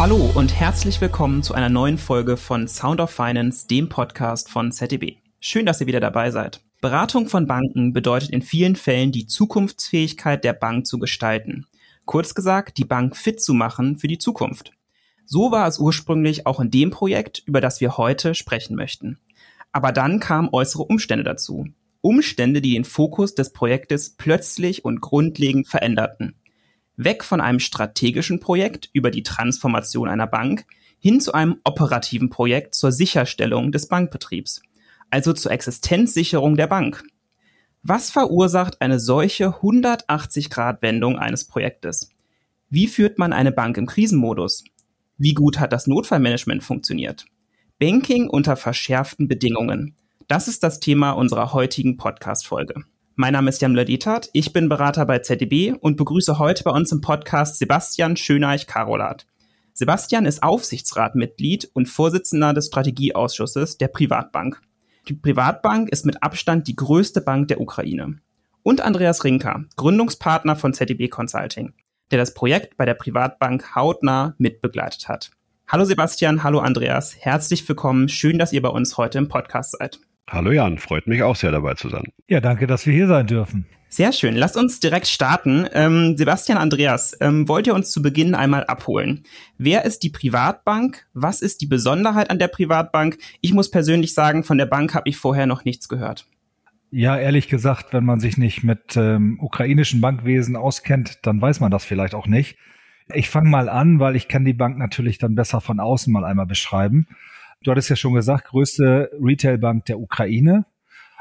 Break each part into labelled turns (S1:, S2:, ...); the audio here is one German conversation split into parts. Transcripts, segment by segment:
S1: Hallo und herzlich willkommen zu einer neuen Folge von Sound of Finance, dem Podcast von ZDB. Schön, dass ihr wieder dabei seid. Beratung von Banken bedeutet in vielen Fällen die Zukunftsfähigkeit der Bank zu gestalten. Kurz gesagt, die Bank fit zu machen für die Zukunft. So war es ursprünglich auch in dem Projekt, über das wir heute sprechen möchten. Aber dann kamen äußere Umstände dazu. Umstände, die den Fokus des Projektes plötzlich und grundlegend veränderten. Weg von einem strategischen Projekt über die Transformation einer Bank hin zu einem operativen Projekt zur Sicherstellung des Bankbetriebs, also zur Existenzsicherung der Bank. Was verursacht eine solche 180-Grad-Wendung eines Projektes? Wie führt man eine Bank im Krisenmodus? Wie gut hat das Notfallmanagement funktioniert? Banking unter verschärften Bedingungen. Das ist das Thema unserer heutigen Podcast-Folge. Mein Name ist Jan Laditat, ich bin Berater bei ZDB und begrüße heute bei uns im Podcast Sebastian Schöneich-Karolat. Sebastian ist Aufsichtsratmitglied und Vorsitzender des Strategieausschusses der Privatbank. Die Privatbank ist mit Abstand die größte Bank der Ukraine. Und Andreas Rinker, Gründungspartner von ZDB Consulting, der das Projekt bei der Privatbank hautnah mitbegleitet hat. Hallo Sebastian, hallo Andreas, herzlich willkommen, schön, dass ihr bei uns heute im Podcast seid.
S2: Hallo Jan, freut mich auch sehr dabei zu sein.
S3: Ja, danke, dass wir hier sein dürfen.
S1: Sehr schön. Lasst uns direkt starten. Ähm, Sebastian Andreas, ähm, wollt ihr uns zu Beginn einmal abholen? Wer ist die Privatbank? Was ist die Besonderheit an der Privatbank? Ich muss persönlich sagen, von der Bank habe ich vorher noch nichts gehört.
S3: Ja, ehrlich gesagt, wenn man sich nicht mit ähm, ukrainischen Bankwesen auskennt, dann weiß man das vielleicht auch nicht. Ich fange mal an, weil ich kann die Bank natürlich dann besser von außen mal einmal beschreiben. Du hattest ja schon gesagt, größte Retailbank der Ukraine,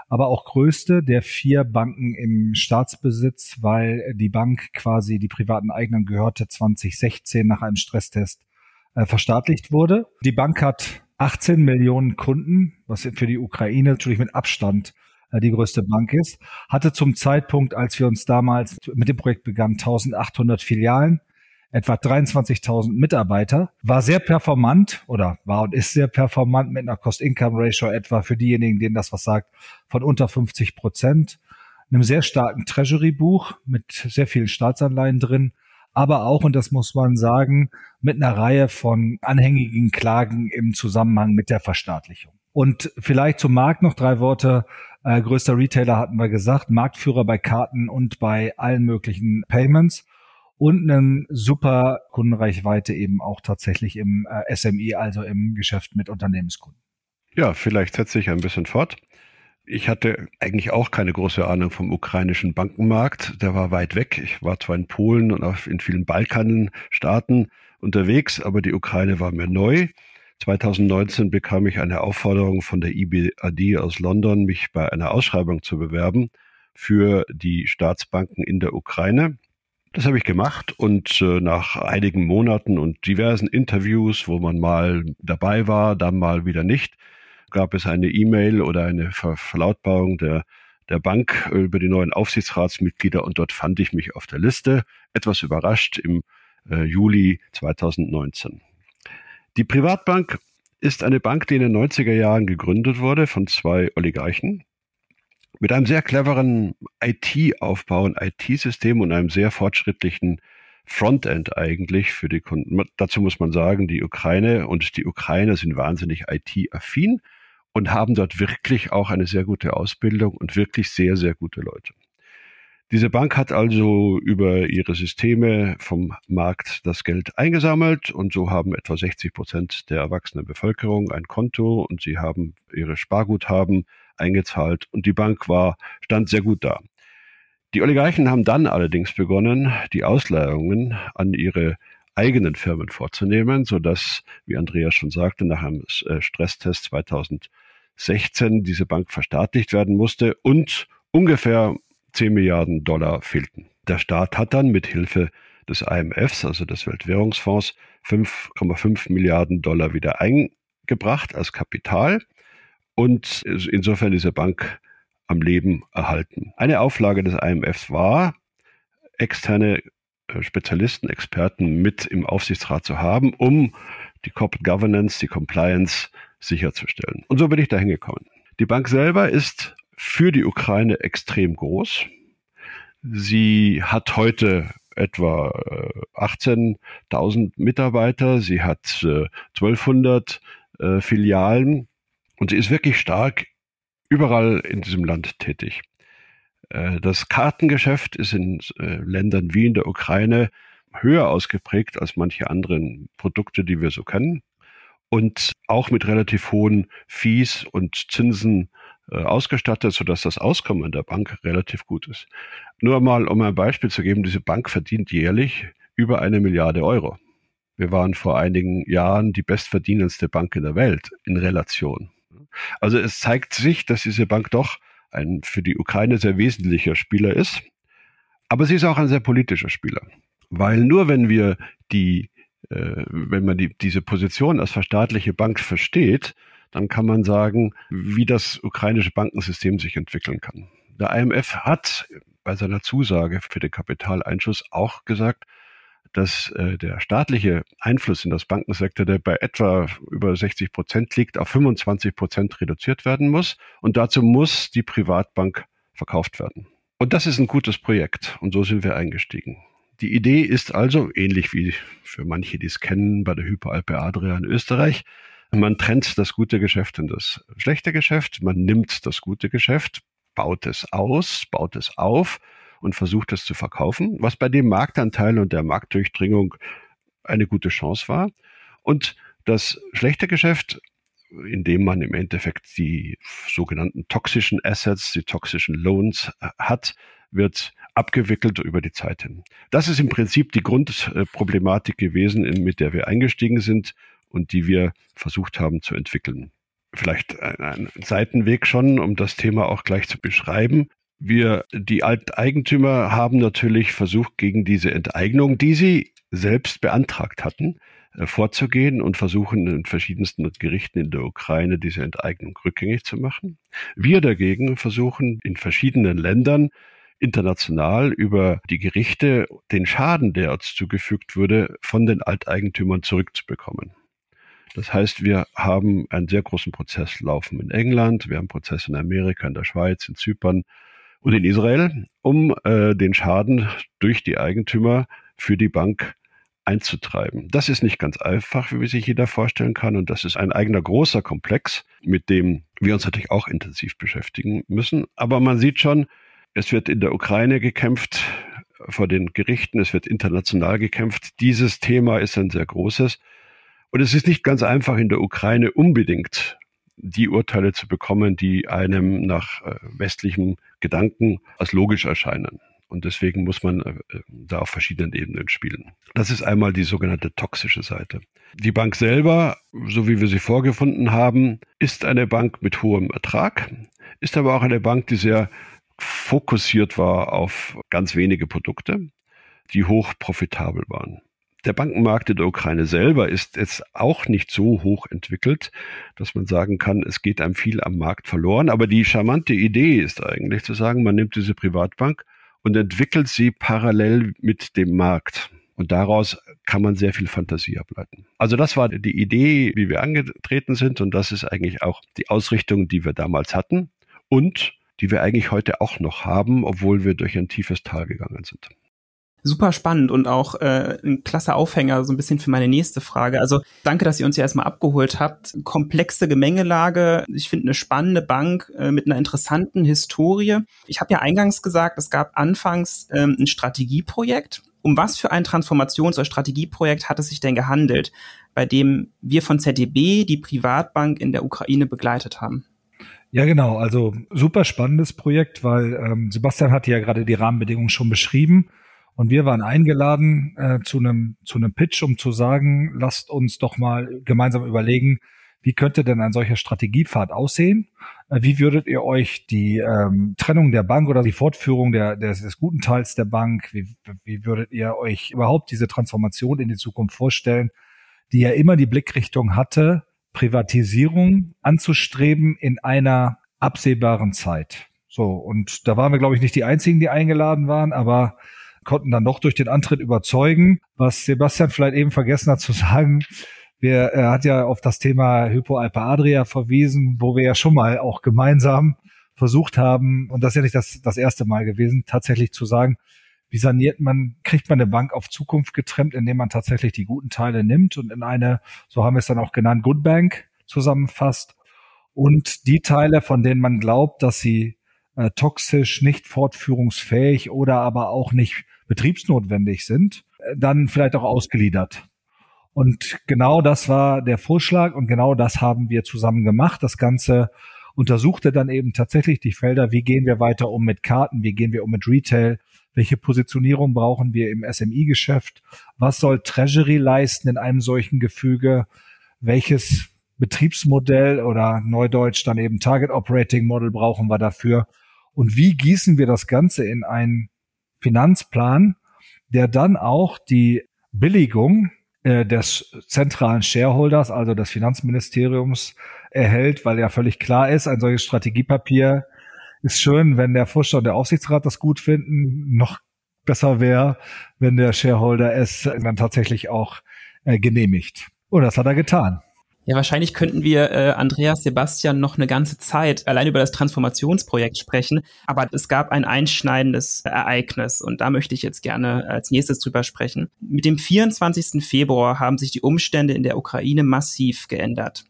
S3: aber auch größte der vier Banken im Staatsbesitz, weil die Bank quasi die privaten Eignern gehörte 2016 nach einem Stresstest äh, verstaatlicht wurde. Die Bank hat 18 Millionen Kunden, was für die Ukraine natürlich mit Abstand äh, die größte Bank ist, hatte zum Zeitpunkt, als wir uns damals mit dem Projekt begannen, 1800 Filialen etwa 23.000 Mitarbeiter, war sehr performant oder war und ist sehr performant mit einer Cost-Income-Ratio etwa für diejenigen, denen das was sagt, von unter 50 Prozent, einem sehr starken Treasury-Buch mit sehr vielen Staatsanleihen drin, aber auch, und das muss man sagen, mit einer Reihe von anhängigen Klagen im Zusammenhang mit der Verstaatlichung. Und vielleicht zum Markt noch drei Worte. Äh, größter Retailer hatten wir gesagt, Marktführer bei Karten und bei allen möglichen Payments und eine super Kundenreichweite eben auch tatsächlich im äh, SMI, also im Geschäft mit Unternehmenskunden.
S2: Ja, vielleicht setze ich ein bisschen fort. Ich hatte eigentlich auch keine große Ahnung vom ukrainischen Bankenmarkt. Der war weit weg. Ich war zwar in Polen und auch in vielen Balkanstaaten unterwegs, aber die Ukraine war mir neu. 2019 bekam ich eine Aufforderung von der IBAD aus London, mich bei einer Ausschreibung zu bewerben für die Staatsbanken in der Ukraine. Das habe ich gemacht und äh, nach einigen Monaten und diversen Interviews, wo man mal dabei war, dann mal wieder nicht, gab es eine E-Mail oder eine Ver Verlautbarung der, der Bank über die neuen Aufsichtsratsmitglieder und dort fand ich mich auf der Liste, etwas überrascht im äh, Juli 2019. Die Privatbank ist eine Bank, die in den 90er Jahren gegründet wurde von zwei Oligarchen, mit einem sehr cleveren IT-Aufbau, ein IT-System und einem sehr fortschrittlichen Frontend eigentlich für die Kunden. Dazu muss man sagen, die Ukraine und die Ukrainer sind wahnsinnig IT-affin und haben dort wirklich auch eine sehr gute Ausbildung und wirklich sehr, sehr gute Leute. Diese Bank hat also über ihre Systeme vom Markt das Geld eingesammelt und so haben etwa 60 Prozent der erwachsenen Bevölkerung ein Konto und sie haben ihre Sparguthaben eingezahlt und die Bank war, stand sehr gut da. Die Oligarchen haben dann allerdings begonnen, die Ausleihungen an ihre eigenen Firmen vorzunehmen, so dass, wie Andreas schon sagte, nach einem äh, Stresstest 2016 diese Bank verstaatlicht werden musste und ungefähr 10 Milliarden Dollar fehlten. Der Staat hat dann mit Hilfe des IMFs, also des Weltwährungsfonds, 5,5 Milliarden Dollar wieder eingebracht als Kapital und insofern diese Bank am Leben erhalten. Eine Auflage des IMFs war, externe äh, Spezialisten, Experten mit im Aufsichtsrat zu haben, um die Corporate Governance, die Compliance sicherzustellen. Und so bin ich da hingekommen. Die Bank selber ist für die Ukraine extrem groß. Sie hat heute etwa 18.000 Mitarbeiter. Sie hat 1200 Filialen und sie ist wirklich stark überall in diesem Land tätig. Das Kartengeschäft ist in Ländern wie in der Ukraine höher ausgeprägt als manche anderen Produkte, die wir so kennen. Und auch mit relativ hohen Fees und Zinsen äh, ausgestattet, sodass das Auskommen der Bank relativ gut ist. Nur mal, um ein Beispiel zu geben, diese Bank verdient jährlich über eine Milliarde Euro. Wir waren vor einigen Jahren die bestverdienendste Bank in der Welt in Relation. Also es zeigt sich, dass diese Bank doch ein für die Ukraine sehr wesentlicher Spieler ist. Aber sie ist auch ein sehr politischer Spieler. Weil nur wenn wir die, äh, wenn man die, diese Position als verstaatliche Bank versteht, dann kann man sagen, wie das ukrainische Bankensystem sich entwickeln kann. Der IMF hat bei seiner Zusage für den Kapitaleinschuss auch gesagt, dass äh, der staatliche Einfluss in das Bankensektor, der bei etwa über 60 Prozent liegt, auf 25 Prozent reduziert werden muss. Und dazu muss die Privatbank verkauft werden. Und das ist ein gutes Projekt. Und so sind wir eingestiegen. Die Idee ist also, ähnlich wie für manche, die es kennen, bei der Hyperalpe Adria in Österreich, man trennt das gute Geschäft und das schlechte Geschäft, man nimmt das gute Geschäft, baut es aus, baut es auf und versucht es zu verkaufen, was bei dem Marktanteil und der Marktdurchdringung eine gute Chance war. Und das schlechte Geschäft, in dem man im Endeffekt die sogenannten toxischen Assets, die toxischen Loans hat, wird abgewickelt über die Zeit hin. Das ist im Prinzip die Grundproblematik gewesen, mit der wir eingestiegen sind und die wir versucht haben zu entwickeln. Vielleicht ein Seitenweg schon, um das Thema auch gleich zu beschreiben. Wir, die Alteigentümer haben natürlich versucht, gegen diese Enteignung, die sie selbst beantragt hatten, äh, vorzugehen und versuchen in verschiedensten Gerichten in der Ukraine diese Enteignung rückgängig zu machen. Wir dagegen versuchen in verschiedenen Ländern international über die Gerichte den Schaden, der uns zugefügt wurde, von den Alteigentümern zurückzubekommen. Das heißt, wir haben einen sehr großen Prozess laufen in England, wir haben Prozesse in Amerika, in der Schweiz, in Zypern und in Israel, um äh, den Schaden durch die Eigentümer für die Bank einzutreiben. Das ist nicht ganz einfach, wie sich jeder vorstellen kann. Und das ist ein eigener großer Komplex, mit dem wir uns natürlich auch intensiv beschäftigen müssen. Aber man sieht schon, es wird in der Ukraine gekämpft vor den Gerichten, es wird international gekämpft. Dieses Thema ist ein sehr großes. Und es ist nicht ganz einfach in der Ukraine unbedingt die Urteile zu bekommen, die einem nach äh, westlichem Gedanken als logisch erscheinen. Und deswegen muss man äh, da auf verschiedenen Ebenen spielen. Das ist einmal die sogenannte toxische Seite. Die Bank selber, so wie wir sie vorgefunden haben, ist eine Bank mit hohem Ertrag, ist aber auch eine Bank, die sehr fokussiert war auf ganz wenige Produkte, die hoch profitabel waren. Der Bankenmarkt in der Ukraine selber ist jetzt auch nicht so hoch entwickelt, dass man sagen kann, es geht einem viel am Markt verloren. Aber die charmante Idee ist eigentlich zu sagen, man nimmt diese Privatbank und entwickelt sie parallel mit dem Markt. Und daraus kann man sehr viel Fantasie ableiten. Also das war die Idee, wie wir angetreten sind. Und das ist eigentlich auch die Ausrichtung, die wir damals hatten. Und die wir eigentlich heute auch noch haben, obwohl wir durch ein tiefes Tal gegangen sind.
S1: Super spannend und auch äh, ein klasse Aufhänger so ein bisschen für meine nächste Frage. Also danke, dass ihr uns hier erstmal abgeholt habt. Komplexe Gemengelage. Ich finde eine spannende Bank äh, mit einer interessanten Historie. Ich habe ja eingangs gesagt, es gab anfangs ähm, ein Strategieprojekt. Um was für ein Transformations- oder Strategieprojekt hat es sich denn gehandelt, bei dem wir von ZDB die Privatbank in der Ukraine begleitet haben?
S3: Ja, genau. Also super spannendes Projekt, weil ähm, Sebastian hatte ja gerade die Rahmenbedingungen schon beschrieben. Und wir waren eingeladen äh, zu einem zu einem Pitch, um zu sagen, lasst uns doch mal gemeinsam überlegen, wie könnte denn ein solcher Strategiepfad aussehen? Äh, wie würdet ihr euch die ähm, Trennung der Bank oder die Fortführung der, des, des guten Teils der Bank, wie, wie würdet ihr euch überhaupt diese Transformation in die Zukunft vorstellen, die ja immer die Blickrichtung hatte, Privatisierung anzustreben in einer absehbaren Zeit. So, und da waren wir, glaube ich, nicht die einzigen, die eingeladen waren, aber konnten dann doch durch den Antritt überzeugen. Was Sebastian vielleicht eben vergessen hat zu sagen, wir, er hat ja auf das Thema Hypoalpe Adria verwiesen, wo wir ja schon mal auch gemeinsam versucht haben, und das ist ja nicht das, das erste Mal gewesen, tatsächlich zu sagen, wie saniert man, kriegt man eine Bank auf Zukunft getrimmt, indem man tatsächlich die guten Teile nimmt und in eine, so haben wir es dann auch genannt, Good Bank zusammenfasst und die Teile, von denen man glaubt, dass sie äh, toxisch, nicht fortführungsfähig oder aber auch nicht betriebsnotwendig sind, äh, dann vielleicht auch ausgeliefert. Und genau das war der Vorschlag und genau das haben wir zusammen gemacht. Das Ganze untersuchte dann eben tatsächlich die Felder, wie gehen wir weiter um mit Karten, wie gehen wir um mit Retail, welche Positionierung brauchen wir im SMI-Geschäft, was soll Treasury leisten in einem solchen Gefüge, welches Betriebsmodell oder neudeutsch dann eben Target Operating Model brauchen wir dafür und wie gießen wir das Ganze in einen Finanzplan, der dann auch die Billigung äh, des zentralen Shareholders, also des Finanzministeriums, erhält, weil ja völlig klar ist, ein solches Strategiepapier ist schön, wenn der Vorstand und der Aufsichtsrat das gut finden. Noch besser wäre, wenn der Shareholder es dann tatsächlich auch äh, genehmigt. Und das hat er getan.
S1: Ja, wahrscheinlich könnten wir äh, Andreas Sebastian noch eine ganze Zeit allein über das Transformationsprojekt sprechen, aber es gab ein einschneidendes Ereignis und da möchte ich jetzt gerne als nächstes drüber sprechen. Mit dem 24. Februar haben sich die Umstände in der Ukraine massiv geändert.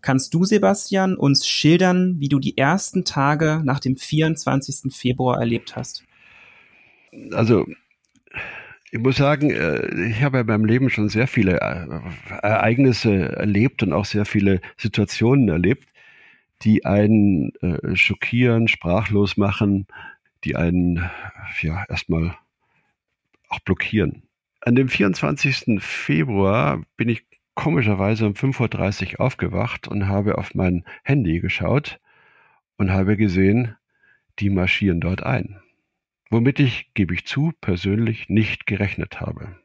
S1: Kannst du, Sebastian, uns schildern, wie du die ersten Tage nach dem 24. Februar erlebt hast?
S2: Also ich muss sagen, äh, ich habe ja beim Leben schon sehr viele äh, Ereignisse erlebt und auch sehr viele Situationen erlebt, die einen äh, schockieren, sprachlos machen, die einen ja erstmal auch blockieren. An dem 24. Februar bin ich komischerweise um 5.30 Uhr aufgewacht und habe auf mein Handy geschaut und habe gesehen, die marschieren dort ein womit ich, gebe ich zu, persönlich nicht gerechnet habe.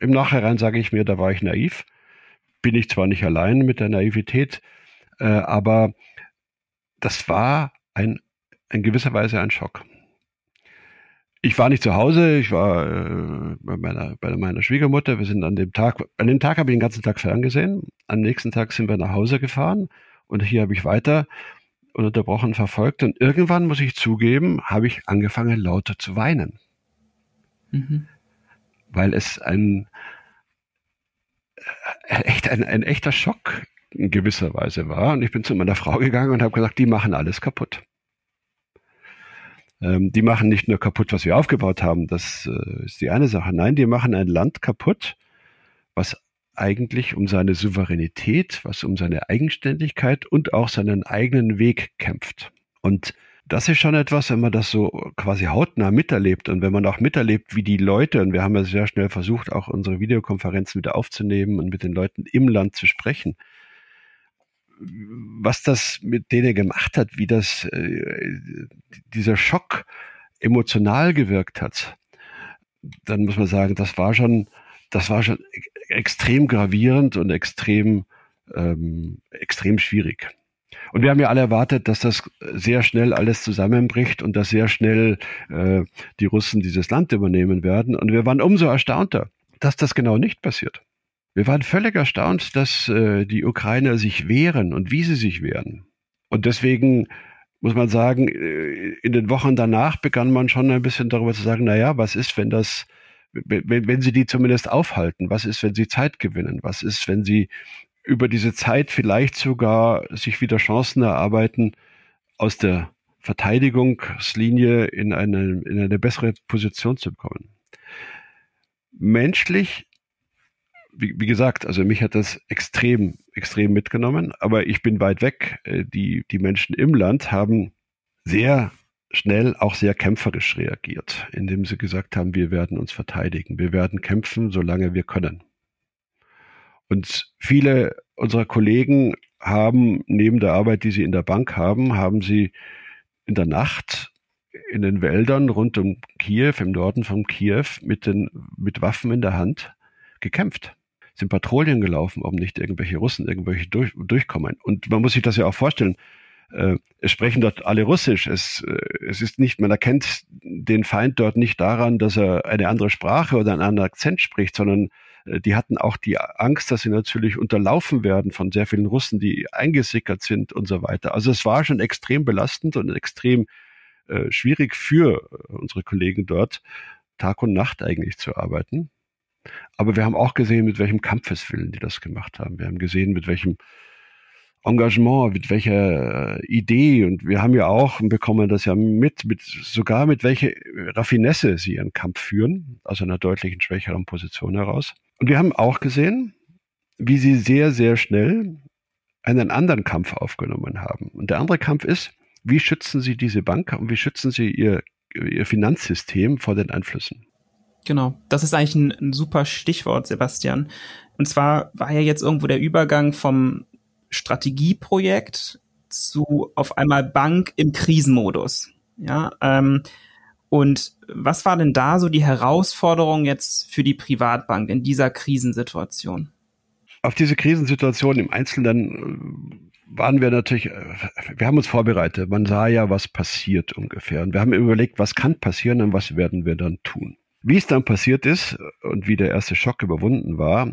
S2: Im Nachhinein sage ich mir, da war ich naiv. Bin ich zwar nicht allein mit der Naivität, äh, aber das war ein, in gewisser Weise ein Schock. Ich war nicht zu Hause, ich war äh, bei, meiner, bei meiner Schwiegermutter. Wir sind an dem Tag, an dem Tag habe ich den ganzen Tag ferngesehen. Am nächsten Tag sind wir nach Hause gefahren und hier habe ich weiter ununterbrochen verfolgt. Und irgendwann, muss ich zugeben, habe ich angefangen, lauter zu weinen. Mhm. Weil es ein, äh, echt, ein, ein echter Schock in gewisser Weise war. Und ich bin zu meiner Frau gegangen und habe gesagt, die machen alles kaputt. Ähm, die machen nicht nur kaputt, was wir aufgebaut haben, das äh, ist die eine Sache. Nein, die machen ein Land kaputt, was eigentlich um seine Souveränität, was um seine Eigenständigkeit und auch seinen eigenen Weg kämpft. Und das ist schon etwas, wenn man das so quasi hautnah miterlebt und wenn man auch miterlebt, wie die Leute, und wir haben ja sehr schnell versucht, auch unsere Videokonferenzen wieder aufzunehmen und mit den Leuten im Land zu sprechen, was das mit denen gemacht hat, wie das, äh, dieser Schock emotional gewirkt hat, dann muss man sagen, das war schon, das war schon extrem gravierend und extrem, ähm, extrem schwierig. Und wir haben ja alle erwartet, dass das sehr schnell alles zusammenbricht und dass sehr schnell äh, die Russen dieses Land übernehmen werden. Und wir waren umso erstaunter, dass das genau nicht passiert. Wir waren völlig erstaunt, dass äh, die Ukrainer sich wehren und wie sie sich wehren. Und deswegen muss man sagen, äh, in den Wochen danach begann man schon ein bisschen darüber zu sagen, na ja, was ist, wenn das wenn, wenn sie die zumindest aufhalten? Was ist, wenn sie Zeit gewinnen? Was ist, wenn sie über diese Zeit vielleicht sogar sich wieder Chancen erarbeiten, aus der Verteidigungslinie in eine, in eine bessere Position zu kommen? Menschlich, wie, wie gesagt, also mich hat das extrem, extrem mitgenommen, aber ich bin weit weg. Äh, die, die Menschen im Land haben sehr schnell auch sehr kämpferisch reagiert, indem sie gesagt haben, wir werden uns verteidigen, wir werden kämpfen, solange wir können. Und viele unserer Kollegen haben neben der Arbeit, die sie in der Bank haben, haben sie in der Nacht in den Wäldern rund um Kiew, im Norden von Kiew, mit, den, mit Waffen in der Hand gekämpft. Sind Patrouillen gelaufen, um nicht irgendwelche Russen irgendwelche durch, durchkommen. Und man muss sich das ja auch vorstellen äh, es sprechen dort alle Russisch. Es, äh, es ist nicht, man erkennt den Feind dort nicht daran, dass er eine andere Sprache oder einen anderen Akzent spricht, sondern äh, die hatten auch die Angst, dass sie natürlich unterlaufen werden von sehr vielen Russen, die eingesickert sind und so weiter. Also es war schon extrem belastend und extrem äh, schwierig für unsere Kollegen dort. Tag und Nacht eigentlich zu arbeiten. Aber wir haben auch gesehen, mit welchem Kampfeswillen die das gemacht haben. Wir haben gesehen, mit welchem Engagement, mit welcher äh, Idee und wir haben ja auch, bekommen das ja mit, mit sogar mit welcher Raffinesse sie ihren Kampf führen, aus einer deutlichen schwächeren Position heraus. Und wir haben auch gesehen, wie sie sehr, sehr schnell einen anderen Kampf aufgenommen haben. Und der andere Kampf ist, wie schützen sie diese Bank und wie schützen sie ihr, ihr Finanzsystem vor den Einflüssen?
S1: Genau, das ist eigentlich ein, ein super Stichwort, Sebastian. Und zwar war ja jetzt irgendwo der Übergang vom Strategieprojekt zu auf einmal Bank im Krisenmodus. Ja, ähm, und was war denn da so die Herausforderung jetzt für die Privatbank in dieser Krisensituation?
S2: Auf diese Krisensituation im Einzelnen äh, waren wir natürlich, äh, wir haben uns vorbereitet. Man sah ja, was passiert ungefähr. Und wir haben überlegt, was kann passieren und was werden wir dann tun. Wie es dann passiert ist und wie der erste Schock überwunden war,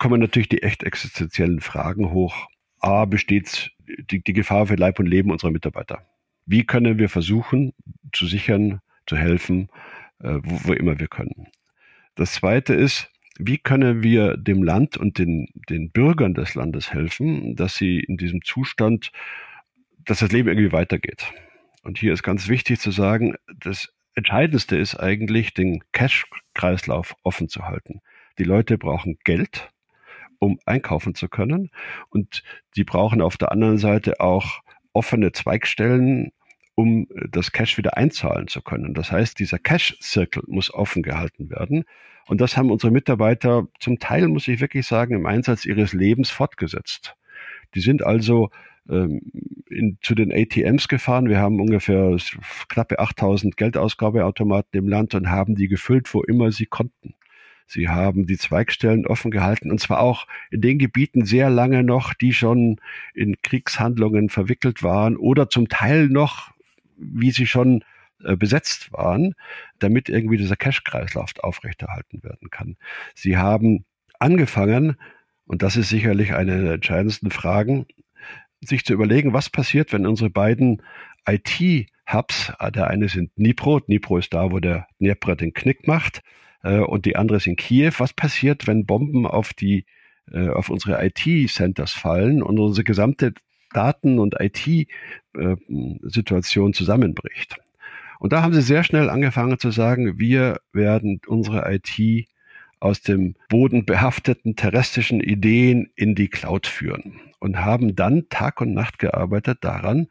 S2: kommen natürlich die echt existenziellen Fragen hoch. A, besteht die, die Gefahr für Leib und Leben unserer Mitarbeiter? Wie können wir versuchen, zu sichern, zu helfen, äh, wo, wo immer wir können? Das zweite ist, wie können wir dem Land und den, den Bürgern des Landes helfen, dass sie in diesem Zustand, dass das Leben irgendwie weitergeht? Und hier ist ganz wichtig zu sagen, das Entscheidendste ist eigentlich, den Cash-Kreislauf offen zu halten. Die Leute brauchen Geld, um einkaufen zu können. Und sie brauchen auf der anderen Seite auch offene Zweigstellen, um das Cash wieder einzahlen zu können. Das heißt, dieser Cash-Circle muss offen gehalten werden. Und das haben unsere Mitarbeiter zum Teil, muss ich wirklich sagen, im Einsatz ihres Lebens fortgesetzt. Die sind also ähm, in, zu den ATMs gefahren. Wir haben ungefähr knappe 8000 Geldausgabeautomaten im Land und haben die gefüllt, wo immer sie konnten. Sie haben die Zweigstellen offen gehalten und zwar auch in den Gebieten sehr lange noch, die schon in Kriegshandlungen verwickelt waren oder zum Teil noch, wie sie schon äh, besetzt waren, damit irgendwie dieser Cash-Kreislauf aufrechterhalten werden kann. Sie haben angefangen, und das ist sicherlich eine der entscheidendsten Fragen, sich zu überlegen, was passiert, wenn unsere beiden IT-Hubs, der eine sind Dnipro, Dnipro ist da, wo der Dnepr den Knick macht, äh, und die andere ist in Kiew. Was passiert, wenn Bomben auf die äh, auf unsere IT-Centers fallen und unsere gesamte Daten- und IT-Situation äh, zusammenbricht? Und da haben sie sehr schnell angefangen zu sagen, wir werden unsere IT aus dem bodenbehafteten terrestrischen Ideen in die Cloud führen und haben dann Tag und Nacht gearbeitet daran,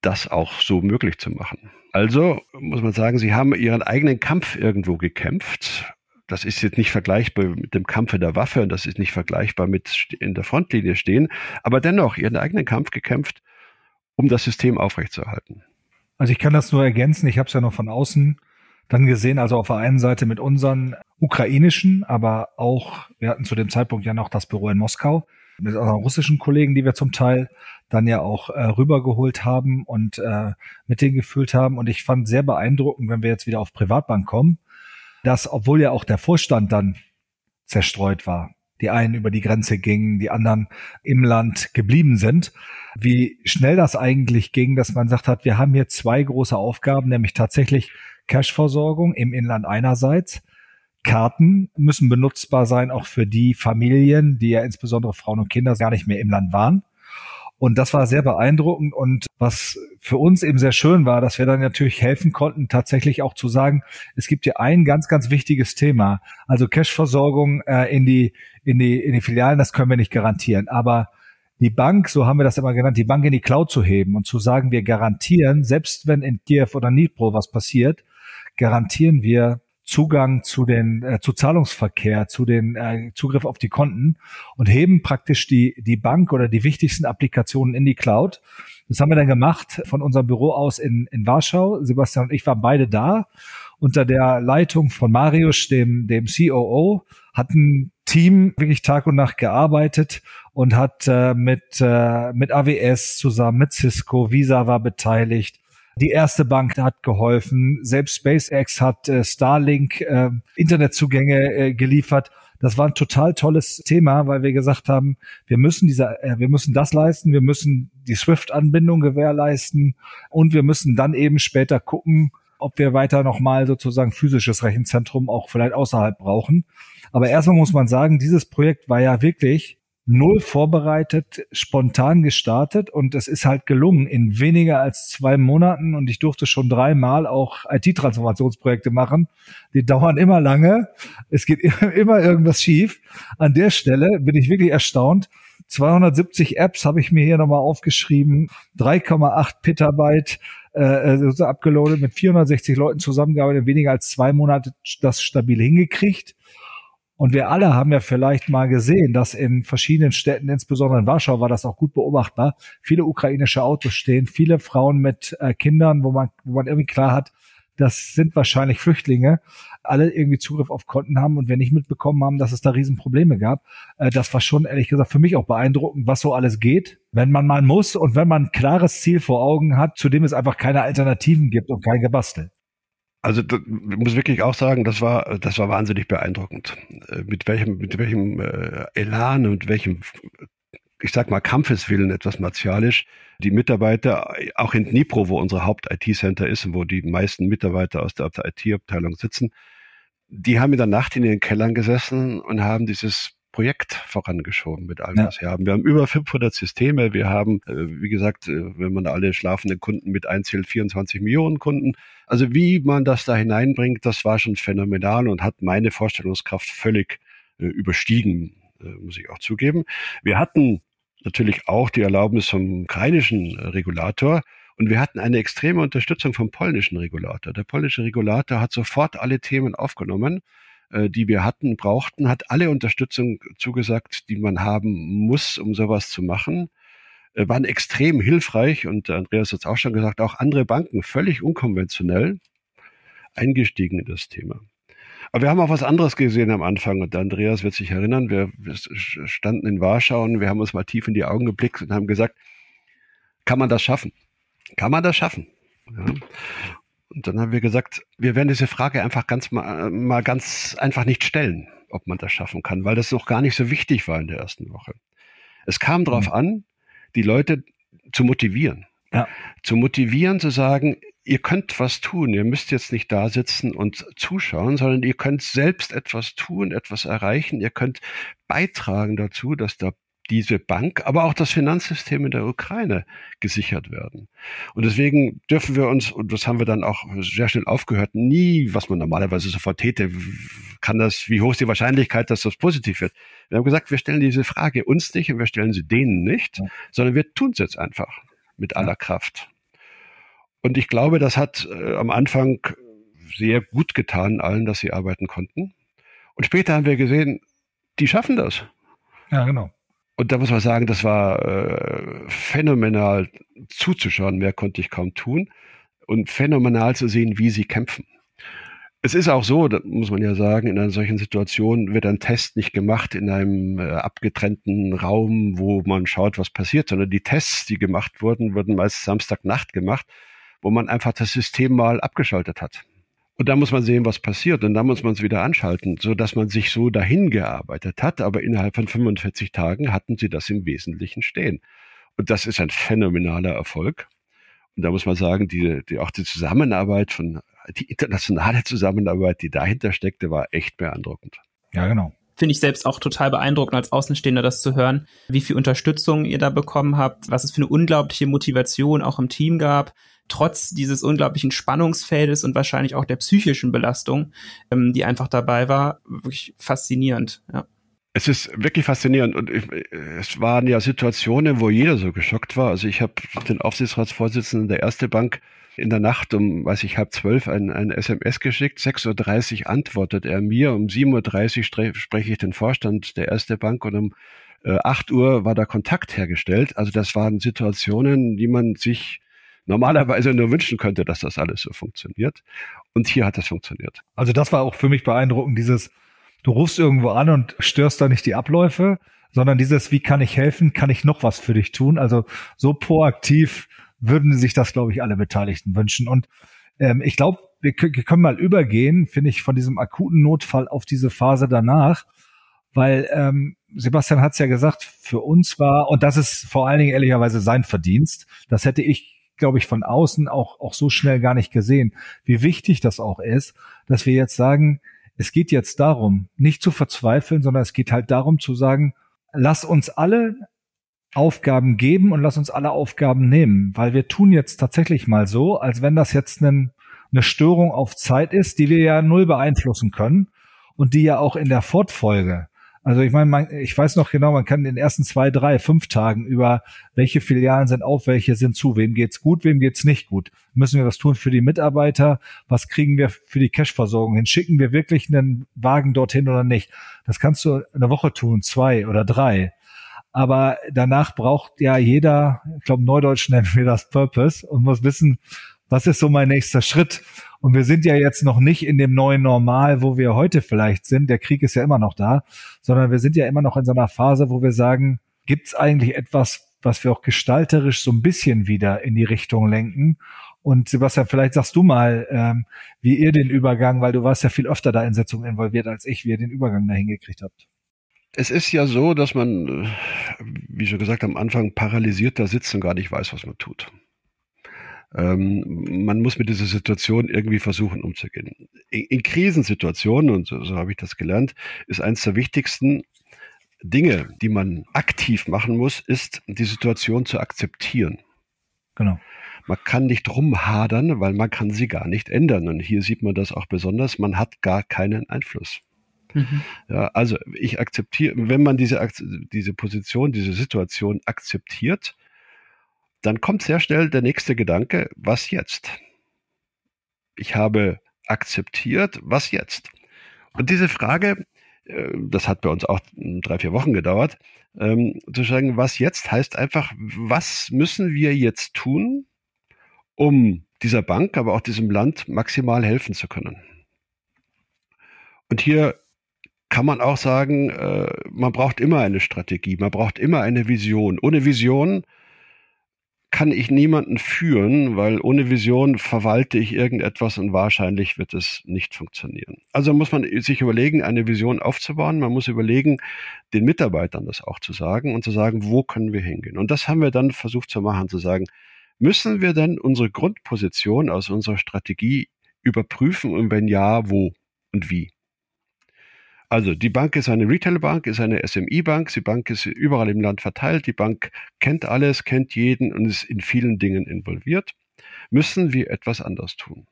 S2: das auch so möglich zu machen. Also muss man sagen, sie haben ihren eigenen Kampf irgendwo gekämpft. Das ist jetzt nicht vergleichbar mit dem Kampf der Waffe und das ist nicht vergleichbar mit in der Frontlinie stehen, aber dennoch ihren eigenen Kampf gekämpft, um das System aufrechtzuerhalten.
S3: Also ich kann das nur ergänzen. Ich habe es ja noch von außen dann gesehen, also auf der einen Seite mit unseren ukrainischen, aber auch, wir hatten zu dem Zeitpunkt ja noch das Büro in Moskau, mit unseren russischen Kollegen, die wir zum Teil dann ja auch äh, rübergeholt haben und äh, mit denen gefühlt haben. Und ich fand sehr beeindruckend, wenn wir jetzt wieder auf Privatbank kommen, dass, obwohl ja auch der Vorstand dann zerstreut war, die einen über die Grenze gingen, die anderen im Land geblieben sind, wie schnell das eigentlich ging, dass man sagt hat, wir haben hier zwei große Aufgaben, nämlich tatsächlich Cashversorgung im Inland einerseits, Karten müssen benutzbar sein, auch für die Familien, die ja insbesondere Frauen und Kinder gar nicht mehr im Land waren. Und das war sehr beeindruckend. Und was für uns eben sehr schön war, dass wir dann natürlich helfen konnten, tatsächlich auch zu sagen, es gibt hier ein ganz, ganz wichtiges Thema. Also Cashversorgung äh, in, die, in, die, in die Filialen, das können wir nicht garantieren. Aber die Bank, so haben wir das immer genannt, die Bank in die Cloud zu heben und zu sagen, wir garantieren, selbst wenn in Kiew oder Nipro was passiert, garantieren wir Zugang zu den äh, zu Zahlungsverkehr, zu den äh, Zugriff auf die Konten und heben praktisch die die Bank oder die wichtigsten Applikationen in die Cloud. Das haben wir dann gemacht von unserem Büro aus in in Warschau. Sebastian und ich waren beide da unter der Leitung von Marius, dem dem COO, hat ein Team wirklich Tag und Nacht gearbeitet und hat äh, mit äh, mit AWS zusammen mit Cisco, Visa war beteiligt die erste Bank hat geholfen. Selbst SpaceX hat äh, Starlink äh, Internetzugänge äh, geliefert. Das war ein total tolles Thema, weil wir gesagt haben, wir müssen dieser, äh, wir müssen das leisten, wir müssen die SWIFT-Anbindung gewährleisten und wir müssen dann eben später gucken, ob wir weiter nochmal sozusagen physisches Rechenzentrum auch vielleicht außerhalb brauchen. Aber erstmal muss man sagen, dieses Projekt war ja wirklich null vorbereitet, spontan gestartet und es ist halt gelungen in weniger als zwei Monaten und ich durfte schon dreimal auch IT-Transformationsprojekte machen. Die dauern immer lange. Es geht immer irgendwas schief. An der Stelle bin ich wirklich erstaunt. 270 Apps habe ich mir hier nochmal aufgeschrieben, 3,8 Petabyte äh, äh abgeloadet, mit 460 Leuten zusammengearbeitet, weniger als zwei Monate das stabil hingekriegt. Und wir alle haben ja vielleicht mal gesehen, dass in verschiedenen Städten, insbesondere in Warschau war das auch gut beobachtbar, viele ukrainische Autos stehen, viele Frauen mit äh, Kindern, wo man, wo man irgendwie klar hat, das sind wahrscheinlich Flüchtlinge, alle irgendwie Zugriff auf Konten haben und wir nicht mitbekommen haben, dass es da Riesenprobleme gab. Äh, das war schon ehrlich gesagt für mich auch beeindruckend, was so alles geht, wenn man mal muss und wenn man ein klares Ziel vor Augen hat, zu dem es einfach keine Alternativen gibt und kein Gebastel.
S2: Also ich muss wirklich auch sagen, das war das war wahnsinnig beeindruckend. Äh, mit welchem mit welchem äh, Elan und welchem ich sag mal Kampfeswillen etwas martialisch die Mitarbeiter auch in Dnipro, wo unser Haupt-IT-Center ist und wo die meisten Mitarbeiter aus der IT-Abteilung sitzen, die haben in der Nacht in den Kellern gesessen und haben dieses Projekt vorangeschoben mit allem, ja. was wir haben. Wir haben über 500 Systeme. Wir haben, äh, wie gesagt, äh, wenn man alle schlafenden Kunden mit einzählt, 24 Millionen Kunden. Also wie man das da hineinbringt, das war schon phänomenal und hat meine Vorstellungskraft völlig äh, überstiegen, muss ich auch zugeben. Wir hatten natürlich auch die Erlaubnis vom ukrainischen Regulator, und wir hatten eine extreme Unterstützung vom polnischen Regulator. Der polnische Regulator hat sofort alle Themen aufgenommen äh, die wir hatten, brauchten, hat alle Unterstützung zugesagt, die man haben muss, um sowas zu machen äh, waren extrem hilfreich und Andreas hat es auch schon gesagt, auch andere Banken völlig unkonventionell eingestiegen in das Thema. Aber wir haben auch was anderes gesehen am Anfang und Andreas wird sich erinnern, wir, wir standen in Warschau und wir haben uns mal tief in die Augen geblickt und haben gesagt, kann man das schaffen? Kann man das schaffen? Ja. Und dann haben wir gesagt, wir werden diese Frage einfach ganz mal, mal ganz einfach nicht stellen, ob man das schaffen kann, weil das noch gar nicht so wichtig war in der ersten Woche. Es kam darauf mhm. an, die Leute zu motivieren. Ja. Zu motivieren, zu sagen, ihr könnt was tun, ihr müsst jetzt nicht da sitzen und zuschauen, sondern ihr könnt selbst etwas tun, etwas erreichen, ihr könnt beitragen dazu, dass da diese Bank, aber auch das Finanzsystem in der Ukraine gesichert werden. Und deswegen dürfen wir uns, und das haben wir dann auch sehr schnell aufgehört, nie, was man normalerweise sofort täte, kann das, wie hoch ist die Wahrscheinlichkeit, dass das positiv wird? Wir haben gesagt, wir stellen diese Frage uns nicht und wir stellen sie denen nicht, ja. sondern wir tun es jetzt einfach mit aller ja. Kraft. Und ich glaube, das hat äh, am Anfang sehr gut getan allen, dass sie arbeiten konnten. Und später haben wir gesehen, die schaffen das.
S3: Ja, genau.
S2: Und da muss man sagen, das war äh, phänomenal zuzuschauen. Mehr konnte ich kaum tun. Und phänomenal zu sehen, wie sie kämpfen. Es ist auch so, da muss man ja sagen, in einer solchen Situation wird ein Test nicht gemacht in einem äh, abgetrennten Raum, wo man schaut, was passiert, sondern die Tests, die gemacht wurden, wurden meist Samstagnacht gemacht, wo man einfach das System mal abgeschaltet hat. Und da muss man sehen, was passiert. Und da muss man es wieder anschalten, so dass man sich so dahin gearbeitet hat. Aber innerhalb von 45 Tagen hatten sie das im Wesentlichen stehen. Und das ist ein phänomenaler Erfolg. Und da muss man sagen, die, die, auch die Zusammenarbeit von, die internationale Zusammenarbeit, die dahinter steckte, war echt beeindruckend.
S3: Ja, genau
S1: finde ich selbst auch total beeindruckend als Außenstehender das zu hören, wie viel Unterstützung ihr da bekommen habt, was es für eine unglaubliche Motivation auch im Team gab, trotz dieses unglaublichen Spannungsfeldes und wahrscheinlich auch der psychischen Belastung, ähm, die einfach dabei war, wirklich faszinierend. Ja.
S2: Es ist wirklich faszinierend und ich, es waren ja Situationen, wo jeder so geschockt war. Also ich habe den Aufsichtsratsvorsitzenden der Erste Bank in der Nacht um, weiß ich, halb zwölf ein, ein SMS geschickt. 6.30 Uhr antwortet er mir. Um 7.30 Uhr spreche ich den Vorstand der Erste Bank und um äh, 8 Uhr war da Kontakt hergestellt. Also das waren Situationen, die man sich normalerweise nur wünschen könnte, dass das alles so funktioniert. Und hier hat das funktioniert.
S3: Also das war auch für mich beeindruckend, dieses, du rufst irgendwo an und störst da nicht die Abläufe, sondern dieses, wie kann ich helfen, kann ich noch was für dich tun? Also so proaktiv würden sich das, glaube ich, alle Beteiligten wünschen. Und ähm, ich glaube, wir, wir können mal übergehen, finde ich, von diesem akuten Notfall auf diese Phase danach, weil ähm, Sebastian hat es ja gesagt, für uns war, und das ist vor allen Dingen ehrlicherweise sein Verdienst, das hätte ich glaube ich, von außen auch, auch so schnell gar nicht gesehen, wie wichtig das auch ist, dass wir jetzt sagen, es geht jetzt darum, nicht zu verzweifeln, sondern es geht halt darum zu sagen, lass uns alle Aufgaben geben und lass uns alle Aufgaben nehmen, weil wir tun jetzt tatsächlich mal so, als wenn das jetzt ein, eine Störung auf Zeit ist, die wir ja null beeinflussen können und die ja auch in der Fortfolge also ich meine, man, ich weiß noch genau, man kann in den ersten zwei, drei, fünf Tagen über welche Filialen sind auf, welche sind zu, wem geht's gut, wem geht's nicht gut. Müssen wir was tun für die Mitarbeiter? Was kriegen wir für die Cashversorgung hin? Schicken wir wirklich einen Wagen dorthin oder nicht? Das kannst du eine Woche tun, zwei oder drei. Aber danach braucht ja jeder, ich glaube, Neudeutsch nennen wir das Purpose und muss wissen, was ist so mein nächster Schritt? Und wir sind ja jetzt noch nicht in dem neuen Normal, wo wir heute vielleicht sind. Der Krieg ist ja immer noch da, sondern wir sind ja immer noch in so einer Phase, wo wir sagen, gibt es eigentlich etwas, was wir auch gestalterisch so ein bisschen wieder in die Richtung lenken? Und Sebastian, vielleicht sagst du mal, ähm, wie ihr den Übergang, weil du warst ja viel öfter da in Sitzungen involviert als ich, wie ihr den Übergang da hingekriegt habt.
S2: Es ist ja so, dass man, wie schon gesagt am Anfang, paralysiert da sitzt und gar nicht weiß, was man tut. Ähm, man muss mit dieser Situation irgendwie versuchen umzugehen. In, in Krisensituationen, und so, so habe ich das gelernt, ist eines der wichtigsten Dinge, die man aktiv machen muss, ist die Situation zu akzeptieren. Genau. Man kann nicht rumhadern, weil man kann sie gar nicht ändern. Und hier sieht man das auch besonders. Man hat gar keinen Einfluss. Mhm. Ja, also ich akzeptiere, wenn man diese, diese Position, diese Situation akzeptiert, dann kommt sehr schnell der nächste Gedanke, was jetzt? Ich habe akzeptiert, was jetzt? Und diese Frage, äh, das hat bei uns auch drei, vier Wochen gedauert, ähm, zu sagen, was jetzt heißt einfach, was müssen wir jetzt tun, um dieser Bank, aber auch diesem Land maximal helfen zu können? Und hier kann man auch sagen, äh, man braucht immer eine Strategie, man braucht immer eine Vision. Ohne Vision kann ich niemanden führen, weil ohne Vision verwalte ich irgendetwas und wahrscheinlich wird es nicht funktionieren. Also muss man sich überlegen, eine Vision aufzubauen. Man muss überlegen, den Mitarbeitern das auch zu sagen und zu sagen, wo können wir hingehen. Und das haben wir dann versucht zu machen, zu sagen, müssen wir denn unsere Grundposition aus unserer Strategie überprüfen und wenn ja, wo und wie? Also die Bank ist eine Retail-Bank, ist eine SMI-Bank. Die Bank ist überall im Land verteilt. Die Bank kennt alles, kennt jeden und ist in vielen Dingen involviert. Müssen wir etwas anders tun?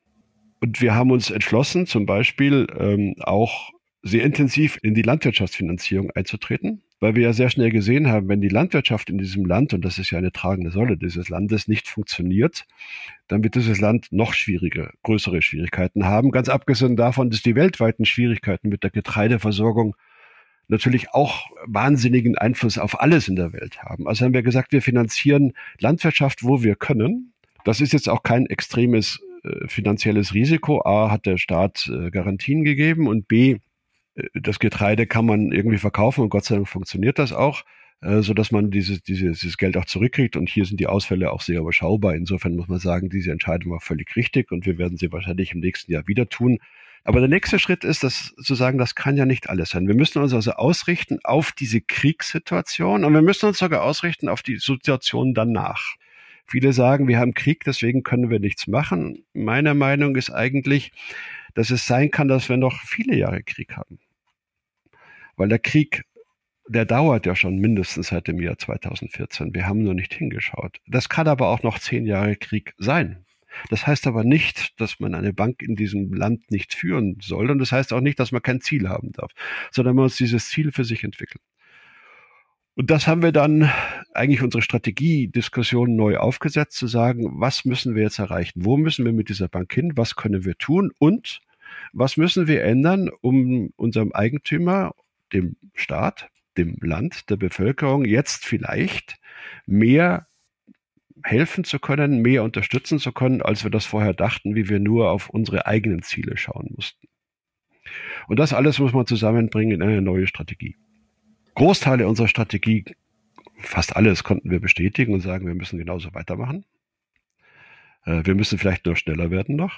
S2: Und wir haben uns entschlossen, zum Beispiel ähm, auch sehr intensiv in die Landwirtschaftsfinanzierung einzutreten weil wir ja sehr schnell gesehen haben, wenn die Landwirtschaft in diesem Land, und das ist ja eine tragende Säule dieses Landes, nicht funktioniert, dann wird dieses Land noch schwierige, größere Schwierigkeiten haben. Ganz abgesehen davon, dass die weltweiten Schwierigkeiten mit der Getreideversorgung natürlich auch wahnsinnigen Einfluss auf alles in der Welt haben. Also haben wir gesagt, wir finanzieren Landwirtschaft, wo wir können. Das ist jetzt auch kein extremes äh, finanzielles Risiko. A hat der Staat äh, Garantien gegeben und B das Getreide kann man irgendwie verkaufen und Gott sei Dank funktioniert das auch, äh, so dass man dieses, dieses, dieses Geld auch zurückkriegt. Und hier sind die Ausfälle auch sehr überschaubar. Insofern muss man sagen, diese Entscheidung war völlig richtig und wir werden sie wahrscheinlich im nächsten Jahr wieder tun. Aber der nächste Schritt ist, das zu sagen, das kann ja nicht alles sein. Wir müssen uns also ausrichten auf diese Kriegssituation und wir müssen uns sogar ausrichten auf die Situation danach. Viele sagen, wir haben Krieg, deswegen können wir nichts machen. Meine Meinung ist eigentlich, dass es sein kann, dass wir noch viele Jahre Krieg haben. Weil der Krieg, der dauert ja schon mindestens seit dem Jahr 2014. Wir haben nur nicht hingeschaut. Das kann aber auch noch zehn Jahre Krieg sein. Das heißt aber nicht, dass man eine Bank in diesem Land nicht führen soll. Und das heißt auch nicht, dass man kein Ziel haben darf, sondern man muss dieses Ziel für sich entwickeln. Und das haben wir dann eigentlich unsere Strategiediskussion neu aufgesetzt, zu sagen, was müssen wir jetzt erreichen? Wo müssen wir mit dieser Bank hin? Was können wir tun? Und was müssen wir ändern, um unserem Eigentümer, dem Staat, dem Land, der Bevölkerung jetzt vielleicht mehr helfen zu können, mehr unterstützen zu können, als wir das vorher dachten, wie wir nur auf unsere eigenen Ziele schauen mussten. Und das alles muss man zusammenbringen in eine neue Strategie. Großteile unserer Strategie, fast alles konnten wir bestätigen und sagen, wir müssen genauso weitermachen. Äh, wir müssen vielleicht nur schneller werden noch.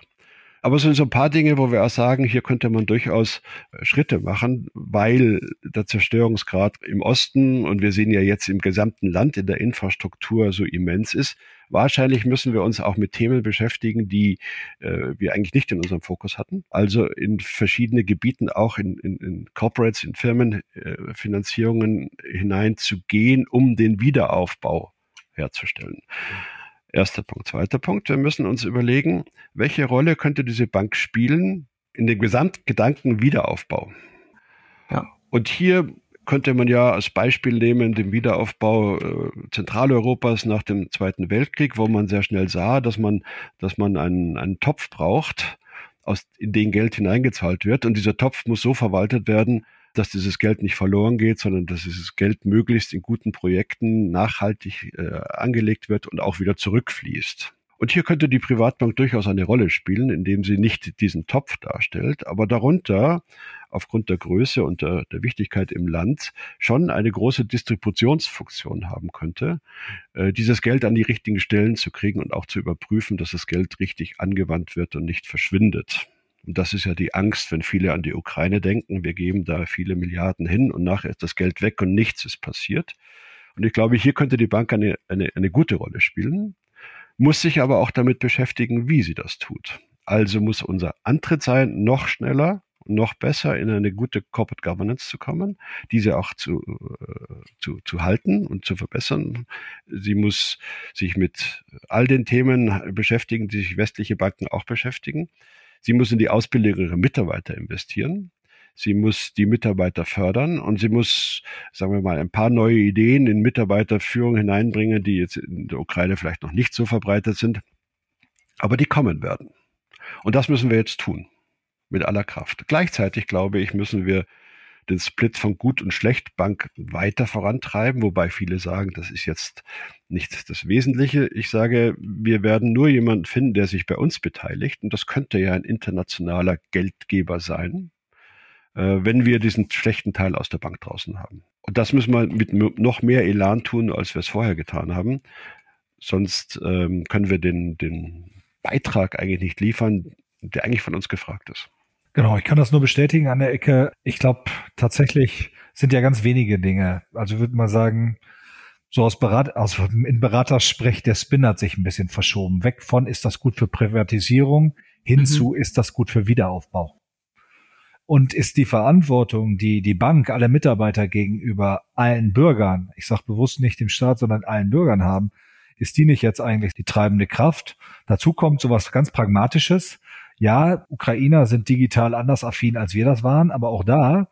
S2: Aber es sind so ein paar Dinge, wo wir auch sagen, hier könnte man durchaus äh, Schritte machen, weil der Zerstörungsgrad im Osten und wir sehen ja jetzt im gesamten Land in der Infrastruktur so immens ist. Wahrscheinlich müssen wir uns auch mit Themen beschäftigen, die äh, wir eigentlich nicht in unserem Fokus hatten. Also in verschiedene Gebieten, auch in, in, in Corporates, in Firmenfinanzierungen äh, hineinzugehen, um den Wiederaufbau herzustellen. Erster Punkt. Zweiter Punkt. Wir müssen uns überlegen, welche Rolle könnte diese Bank spielen in dem Gesamtgedanken Wiederaufbau? Ja. Und hier könnte man ja als Beispiel nehmen den Wiederaufbau äh, Zentraleuropas nach dem Zweiten Weltkrieg, wo man sehr schnell sah, dass man, dass man einen, einen Topf braucht, aus, in den Geld hineingezahlt wird. Und dieser Topf muss so verwaltet werden, dass dieses Geld nicht verloren geht, sondern dass dieses Geld möglichst in guten Projekten nachhaltig äh, angelegt wird und auch wieder zurückfließt. Und hier könnte die Privatbank durchaus eine Rolle spielen, indem sie nicht diesen Topf darstellt, aber darunter aufgrund der Größe und der, der Wichtigkeit im Land schon eine große Distributionsfunktion haben könnte, äh, dieses Geld an die richtigen Stellen zu kriegen und auch zu überprüfen, dass das Geld richtig angewandt wird und nicht verschwindet. Und das ist ja die Angst, wenn viele an die Ukraine denken. Wir geben da viele Milliarden hin und nachher ist das Geld weg und nichts ist passiert. Und ich glaube, hier könnte die Bank eine, eine, eine gute Rolle spielen, muss sich aber auch damit beschäftigen, wie sie das tut. Also muss unser Antritt sein, noch schneller, noch besser in eine gute Corporate Governance zu kommen, diese auch zu, äh, zu, zu halten und zu verbessern. Sie muss sich mit all den Themen beschäftigen, die sich westliche Banken auch beschäftigen. Sie muss in die Ausbildung ihrer Mitarbeiter investieren. Sie muss die Mitarbeiter fördern und sie muss, sagen wir mal, ein paar neue Ideen in Mitarbeiterführung hineinbringen, die jetzt in der Ukraine vielleicht noch nicht so verbreitet sind, aber die kommen werden. Und das müssen wir jetzt tun. Mit aller Kraft. Gleichzeitig, glaube ich, müssen wir den Split von Gut- und Schlechtbank weiter vorantreiben, wobei viele sagen, das ist jetzt nicht das Wesentliche. Ich sage, wir werden nur jemanden finden, der sich bei uns beteiligt. Und das könnte ja ein internationaler Geldgeber sein, äh, wenn wir diesen schlechten Teil aus der Bank draußen haben. Und das müssen wir mit noch mehr Elan tun, als wir es vorher getan haben. Sonst ähm, können wir den, den Beitrag eigentlich nicht liefern, der eigentlich von uns gefragt ist.
S3: Genau, ich kann das nur bestätigen an der Ecke. Ich glaube, tatsächlich sind ja ganz wenige Dinge. Also würde mal sagen, so aus Berat, aus, in Beratersprech, der Spin hat sich ein bisschen verschoben. Weg von, ist das gut für Privatisierung, hinzu, mhm. ist das gut für Wiederaufbau. Und ist die Verantwortung, die die Bank alle Mitarbeiter gegenüber allen Bürgern, ich sage bewusst nicht dem Staat, sondern allen Bürgern haben, ist die nicht jetzt eigentlich die treibende Kraft? Dazu kommt sowas ganz Pragmatisches ja, Ukrainer sind digital anders affin, als wir das waren, aber auch da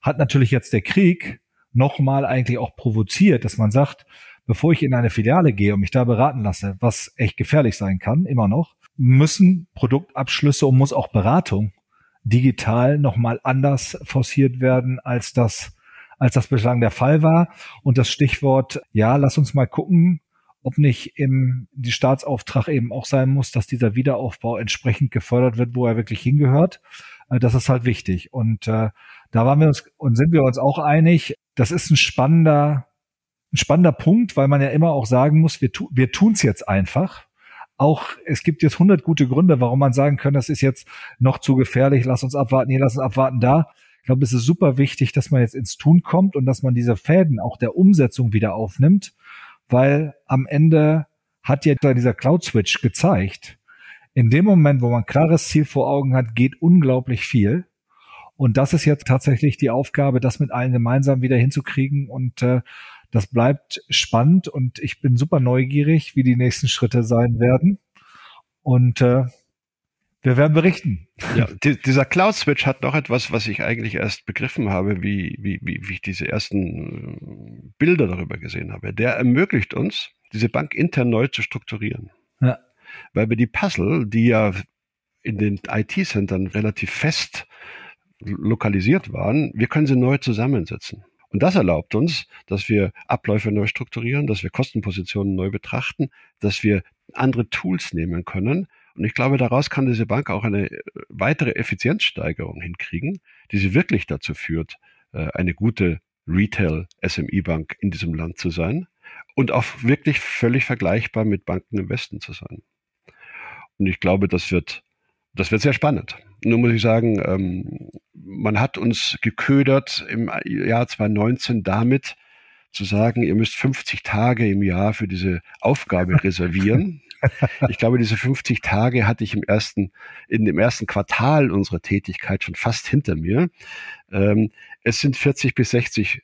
S3: hat natürlich jetzt der Krieg nochmal eigentlich auch provoziert, dass man sagt, bevor ich in eine Filiale gehe und mich da beraten lasse, was echt gefährlich sein kann, immer noch, müssen Produktabschlüsse und muss auch Beratung digital nochmal anders forciert werden, als das, als das bislang der Fall war. Und das Stichwort, ja, lass uns mal gucken, ob nicht im die Staatsauftrag eben auch sein muss, dass dieser Wiederaufbau entsprechend gefördert wird, wo er wirklich hingehört. Äh, das ist halt wichtig. Und äh, da waren wir uns und sind wir uns auch einig, das ist ein spannender, ein spannender Punkt, weil man ja immer auch sagen muss, wir, tu, wir tun es jetzt einfach. Auch es gibt jetzt hundert gute Gründe, warum man sagen kann, das ist jetzt noch zu gefährlich, lass uns abwarten hier, lass uns abwarten da. Ich glaube, es ist super wichtig, dass man jetzt ins Tun kommt und dass man diese Fäden auch der Umsetzung wieder aufnimmt weil am Ende hat ja dieser Cloud-Switch gezeigt, in dem Moment, wo man klares Ziel vor Augen hat, geht unglaublich viel. Und das ist jetzt tatsächlich die Aufgabe, das mit allen gemeinsam wieder hinzukriegen. Und äh, das bleibt spannend und ich bin super neugierig, wie die nächsten Schritte sein werden. Und äh, wir werden berichten.
S2: Ja, die, dieser Cloud-Switch hat noch etwas, was ich eigentlich erst begriffen habe, wie, wie, wie, wie ich diese ersten äh, Bilder darüber gesehen habe. Der ermöglicht uns, diese Bank intern neu zu strukturieren. Ja. Weil wir die Puzzle, die ja in den IT-Centern relativ fest lokalisiert waren, wir können sie neu zusammensetzen. Und das erlaubt uns, dass wir Abläufe neu strukturieren, dass wir Kostenpositionen neu betrachten, dass wir andere Tools nehmen können, und ich glaube, daraus kann diese Bank auch eine äh, weitere Effizienzsteigerung hinkriegen, die sie wirklich dazu führt, äh, eine gute Retail-SMI-Bank in diesem Land zu sein und auch wirklich völlig vergleichbar mit Banken im Westen zu sein. Und ich glaube, das wird Das wird sehr spannend. Nur muss ich sagen, ähm, man hat uns geködert im Jahr 2019 damit, zu sagen, ihr müsst 50 Tage im Jahr für diese Aufgabe reservieren. Ich glaube, diese 50 Tage hatte ich im ersten, in dem ersten Quartal unserer Tätigkeit schon fast hinter mir. Ähm, es sind 40 bis 60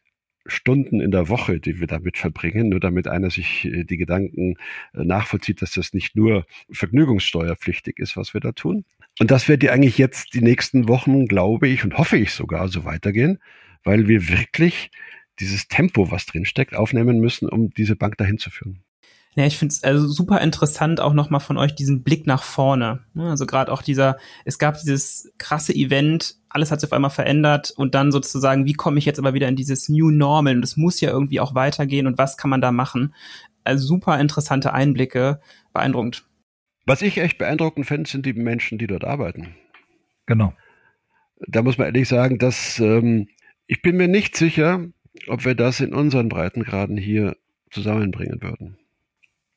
S2: Stunden in der Woche, die wir damit verbringen, nur damit einer sich äh, die Gedanken äh, nachvollzieht, dass das nicht nur vergnügungssteuerpflichtig ist, was wir da tun. Und das wird ja eigentlich jetzt die nächsten Wochen, glaube ich und hoffe ich sogar, so weitergehen, weil wir wirklich dieses Tempo, was drinsteckt, aufnehmen müssen, um diese Bank dahin zu führen.
S1: Ja, ich finde es also super interessant, auch nochmal von euch diesen Blick nach vorne. Also gerade auch dieser, es gab dieses krasse Event, alles hat sich auf einmal verändert und dann sozusagen, wie komme ich jetzt aber wieder in dieses New Normal? Und es muss ja irgendwie auch weitergehen und was kann man da machen? Also super interessante Einblicke, beeindruckend.
S2: Was ich echt beeindruckend finde, sind die Menschen, die dort arbeiten.
S3: Genau.
S2: Da muss man ehrlich sagen, dass ähm, ich bin mir nicht sicher, ob wir das in unseren Breitengraden hier zusammenbringen würden.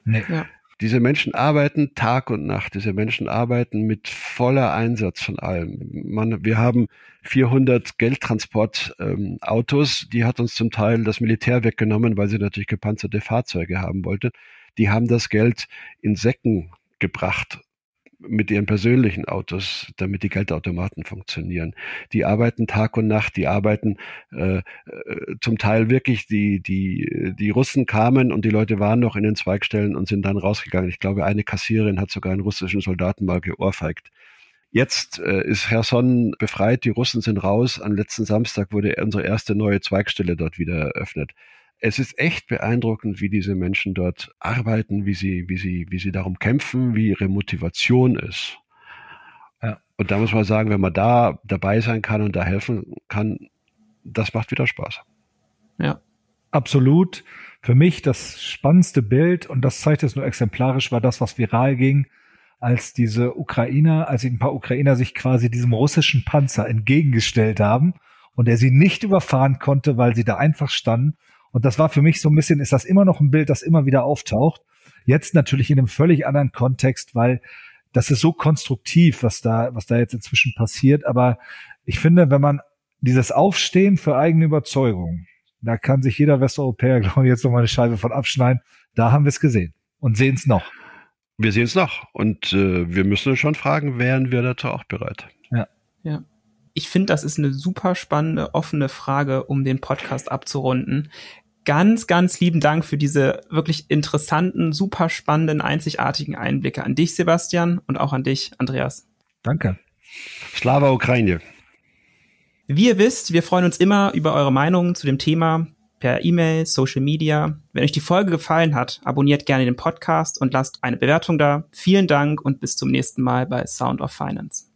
S2: Nee. Ja. Diese Menschen arbeiten Tag und Nacht. Diese Menschen arbeiten mit voller Einsatz von allem. Man, wir haben 400 Geldtransportautos. Ähm, die hat uns zum Teil das Militär weggenommen, weil sie natürlich gepanzerte Fahrzeuge haben wollte. Die haben das Geld in Säcken gebracht mit ihren persönlichen Autos, damit die Geldautomaten funktionieren. Die arbeiten Tag und Nacht, die arbeiten äh, äh, zum Teil wirklich, die, die, die Russen kamen und die Leute waren noch in den Zweigstellen und sind dann rausgegangen. Ich glaube, eine Kassierin hat sogar einen russischen Soldaten mal geohrfeigt. Jetzt äh, ist Herson befreit, die Russen sind raus. Am letzten Samstag wurde unsere erste neue Zweigstelle dort wieder eröffnet es ist echt beeindruckend, wie diese Menschen dort arbeiten, wie sie, wie sie, wie sie darum kämpfen, wie ihre Motivation ist. Ja. Und da muss man sagen, wenn man da dabei sein kann und da helfen kann, das macht wieder Spaß.
S3: Ja. Absolut. Für mich das spannendste Bild, und das zeigt es nur exemplarisch, war das, was viral ging, als diese Ukrainer, als ein paar Ukrainer sich quasi diesem russischen Panzer entgegengestellt haben und er sie nicht überfahren konnte, weil sie da einfach standen und das war für mich so ein bisschen, ist das immer noch ein Bild, das immer wieder auftaucht. Jetzt natürlich in einem völlig anderen Kontext, weil das ist so konstruktiv, was da, was da jetzt inzwischen passiert. Aber ich finde, wenn man dieses Aufstehen für eigene Überzeugung, da kann sich jeder Westeuropäer, glaube ich, jetzt noch mal eine Scheibe von abschneiden. Da haben wir es gesehen und sehen es noch.
S2: Wir sehen es noch und äh, wir müssen uns schon fragen, wären wir dazu auch bereit?
S1: Ja. Ja. Ich finde, das ist eine super spannende, offene Frage, um den Podcast abzurunden ganz, ganz lieben Dank für diese wirklich interessanten, super spannenden, einzigartigen Einblicke an dich, Sebastian, und auch an dich, Andreas.
S3: Danke.
S2: Slava Ukraine.
S1: Wie ihr wisst, wir freuen uns immer über eure Meinungen zu dem Thema per E-Mail, Social Media. Wenn euch die Folge gefallen hat, abonniert gerne den Podcast und lasst eine Bewertung da. Vielen Dank und bis zum nächsten Mal bei Sound of Finance.